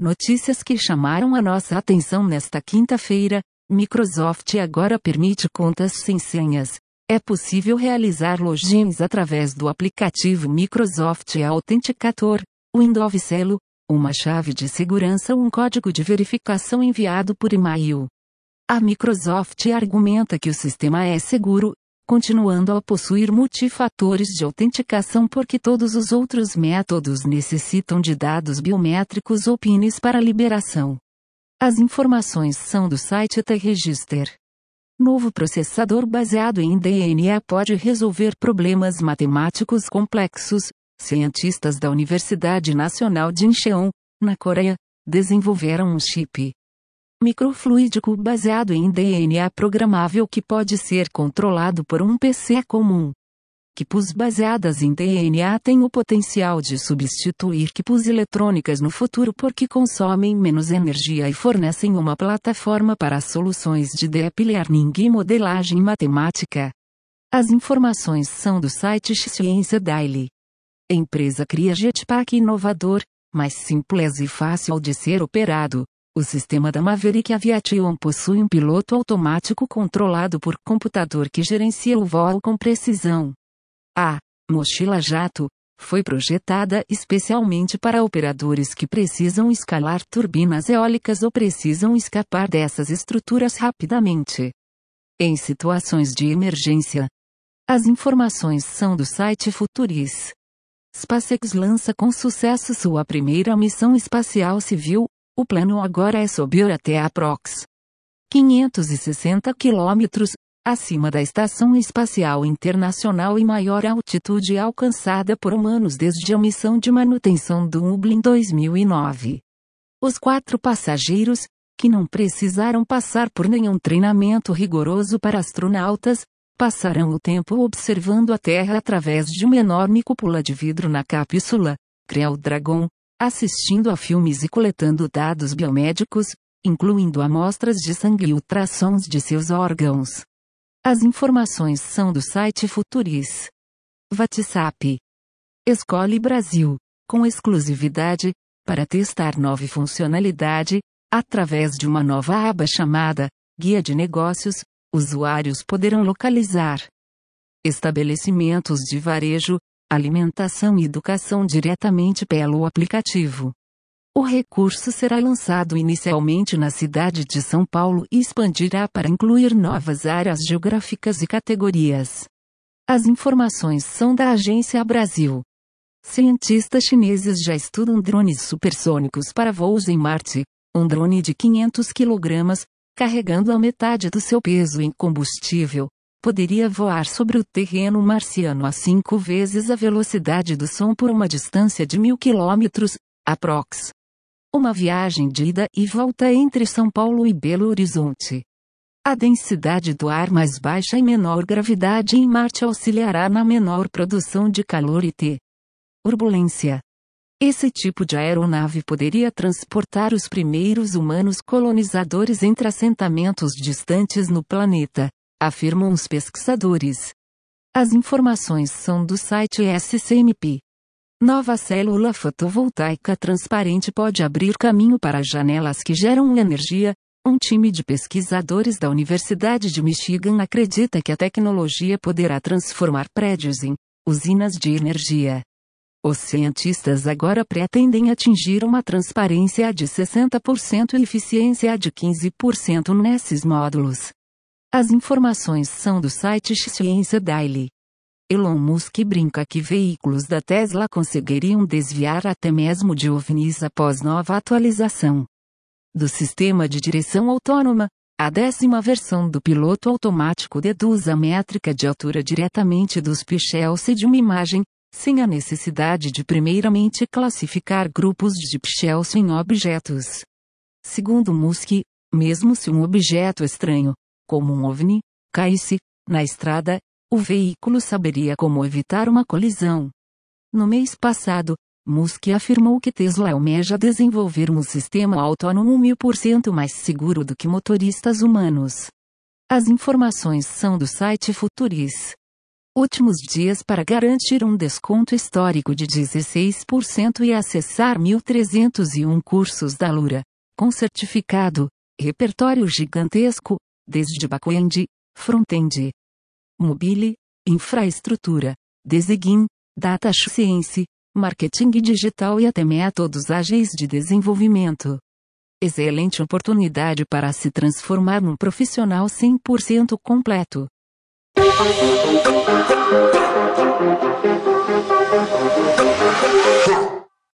Notícias que chamaram a nossa atenção nesta quinta-feira. Microsoft agora permite contas sem senhas. É possível realizar logins através do aplicativo Microsoft Authenticator, Windows Celo, uma chave de segurança ou um código de verificação enviado por e-mail. A Microsoft argumenta que o sistema é seguro, continuando a possuir multifatores de autenticação porque todos os outros métodos necessitam de dados biométricos ou PINs para liberação. As informações são do site T-Register. Novo processador baseado em DNA pode resolver problemas matemáticos complexos. Cientistas da Universidade Nacional de Incheon, na Coreia, desenvolveram um chip microfluídico baseado em DNA programável que pode ser controlado por um PC comum. Quipos baseadas em DNA têm o potencial de substituir quipos eletrônicas no futuro porque consomem menos energia e fornecem uma plataforma para soluções de deep learning e modelagem matemática. As informações são do site Ciência Daily. Empresa cria jetpack inovador, mais simples e fácil de ser operado, o sistema da Maverick Aviation possui um piloto automático controlado por computador que gerencia o voo com precisão. A mochila jato foi projetada especialmente para operadores que precisam escalar turbinas eólicas ou precisam escapar dessas estruturas rapidamente. Em situações de emergência, as informações são do site Futuris. SpaceX lança com sucesso sua primeira missão espacial civil, o plano agora é subir até aprox. 560 quilômetros, acima da Estação Espacial Internacional e maior altitude alcançada por humanos desde a missão de manutenção do Hubble em 2009. Os quatro passageiros, que não precisaram passar por nenhum treinamento rigoroso para astronautas, passarão o tempo observando a Terra através de uma enorme cúpula de vidro na cápsula, Crew Dragon, assistindo a filmes e coletando dados biomédicos, incluindo amostras de sangue e ultrassons de seus órgãos. As informações são do site Futuris. WhatsApp. Escolhe Brasil, com exclusividade, para testar nova funcionalidade, através de uma nova aba chamada Guia de Negócios, usuários poderão localizar estabelecimentos de varejo, alimentação e educação diretamente pelo aplicativo. O recurso será lançado inicialmente na cidade de São Paulo e expandirá para incluir novas áreas geográficas e categorias. As informações são da Agência Brasil. Cientistas chineses já estudam drones supersônicos para voos em Marte. Um drone de 500 kg, carregando a metade do seu peso em combustível, poderia voar sobre o terreno marciano a cinco vezes a velocidade do som por uma distância de mil quilômetros, aprox. Uma viagem de ida e volta entre São Paulo e Belo Horizonte. A densidade do ar mais baixa e menor gravidade em Marte auxiliará na menor produção de calor e T. Turbulência. Esse tipo de aeronave poderia transportar os primeiros humanos colonizadores entre assentamentos distantes no planeta afirmam os pesquisadores. As informações são do site SCMP. Nova célula fotovoltaica transparente pode abrir caminho para janelas que geram energia. Um time de pesquisadores da Universidade de Michigan acredita que a tecnologia poderá transformar prédios em usinas de energia. Os cientistas agora pretendem atingir uma transparência de 60% e eficiência de 15% nesses módulos. As informações são do site Ciência Daily. Elon Musk brinca que veículos da Tesla conseguiriam desviar até mesmo de OVNIs após nova atualização do sistema de direção autônoma. A décima versão do piloto automático deduz a métrica de altura diretamente dos pixels de uma imagem, sem a necessidade de primeiramente classificar grupos de pixels em objetos. Segundo Musk, mesmo se um objeto estranho, como um OVNI, caísse, na estrada, o veículo saberia como evitar uma colisão. No mês passado, Musk afirmou que Tesla almeja desenvolver um sistema autônomo mil por cento mais seguro do que motoristas humanos. As informações são do site Futuris. Últimos dias para garantir um desconto histórico de 16% e acessar 1.301 cursos da Lura, com certificado, repertório gigantesco, desde back-end, front-end, mobile, infraestrutura, design, data science, marketing digital e até métodos ágeis de desenvolvimento. Excelente oportunidade para se transformar num profissional 100% completo.